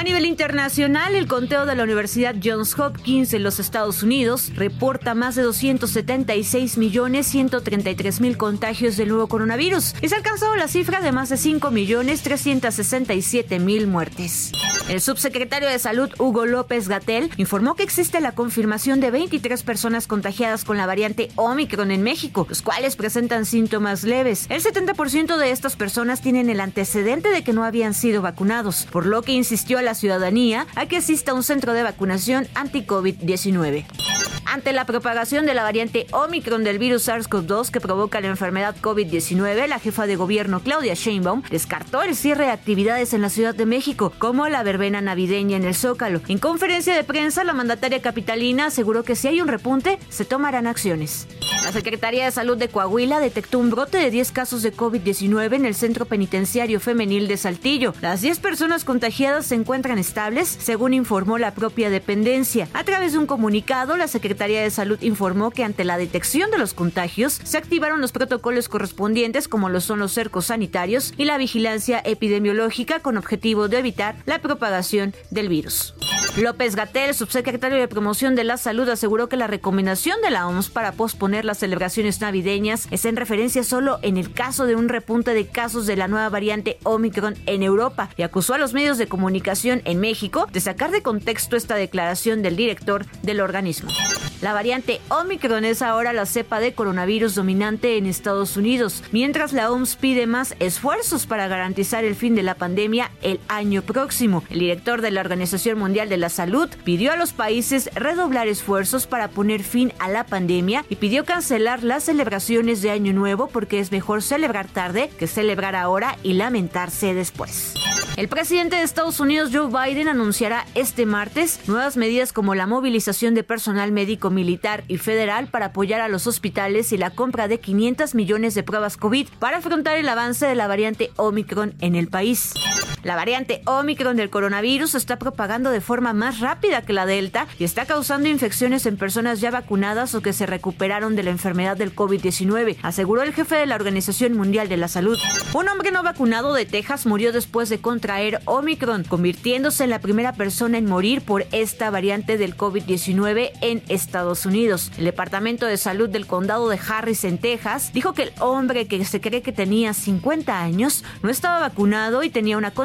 A nivel internacional, el conteo de la Universidad Johns Hopkins en los Estados Unidos reporta más de 276 millones 133 mil contagios del nuevo coronavirus y se ha alcanzado la cifra de más de 5 millones 367 mil muertes. El subsecretario de Salud Hugo López Gatel informó que existe la confirmación de 23 personas contagiadas con la variante Omicron en México, los cuales presentan síntomas leves. El 70% de estas personas tienen el antecedente de que no habían sido vacunados, por lo que insistió a la ciudadanía a que asista a un centro de vacunación anti-COVID-19. Ante la propagación de la variante Omicron del virus SARS-CoV-2 que provoca la enfermedad COVID-19, la jefa de gobierno Claudia Sheinbaum descartó el cierre de actividades en la Ciudad de México, como la verbena navideña en el Zócalo. En conferencia de prensa, la mandataria capitalina aseguró que si hay un repunte, se tomarán acciones. La Secretaría de Salud de Coahuila detectó un brote de 10 casos de COVID-19 en el Centro Penitenciario Femenil de Saltillo. Las 10 personas contagiadas se encuentran estables, según informó la propia dependencia. A través de un comunicado, la Secretaría de Salud informó que ante la detección de los contagios, se activaron los protocolos correspondientes como lo son los cercos sanitarios y la vigilancia epidemiológica con objetivo de evitar la propagación del virus. López Gatel, subsecretario de Promoción de la Salud, aseguró que la recomendación de la OMS para posponer las celebraciones navideñas es en referencia solo en el caso de un repunte de casos de la nueva variante Omicron en Europa y acusó a los medios de comunicación en México de sacar de contexto esta declaración del director del organismo. La variante Omicron es ahora la cepa de coronavirus dominante en Estados Unidos, mientras la OMS pide más esfuerzos para garantizar el fin de la pandemia el año próximo. El director de la Organización Mundial de la Salud pidió a los países redoblar esfuerzos para poner fin a la pandemia y pidió cancelar las celebraciones de Año Nuevo porque es mejor celebrar tarde que celebrar ahora y lamentarse después. El presidente de Estados Unidos, Joe Biden, anunciará este martes nuevas medidas como la movilización de personal médico militar y federal para apoyar a los hospitales y la compra de 500 millones de pruebas COVID para afrontar el avance de la variante Omicron en el país. La variante Omicron del coronavirus está propagando de forma más rápida que la Delta y está causando infecciones en personas ya vacunadas o que se recuperaron de la enfermedad del COVID-19, aseguró el jefe de la Organización Mundial de la Salud. Un hombre no vacunado de Texas murió después de contraer Omicron, convirtiéndose en la primera persona en morir por esta variante del COVID-19 en Estados Unidos. El Departamento de Salud del Condado de Harris en Texas dijo que el hombre que se cree que tenía 50 años no estaba vacunado y tenía una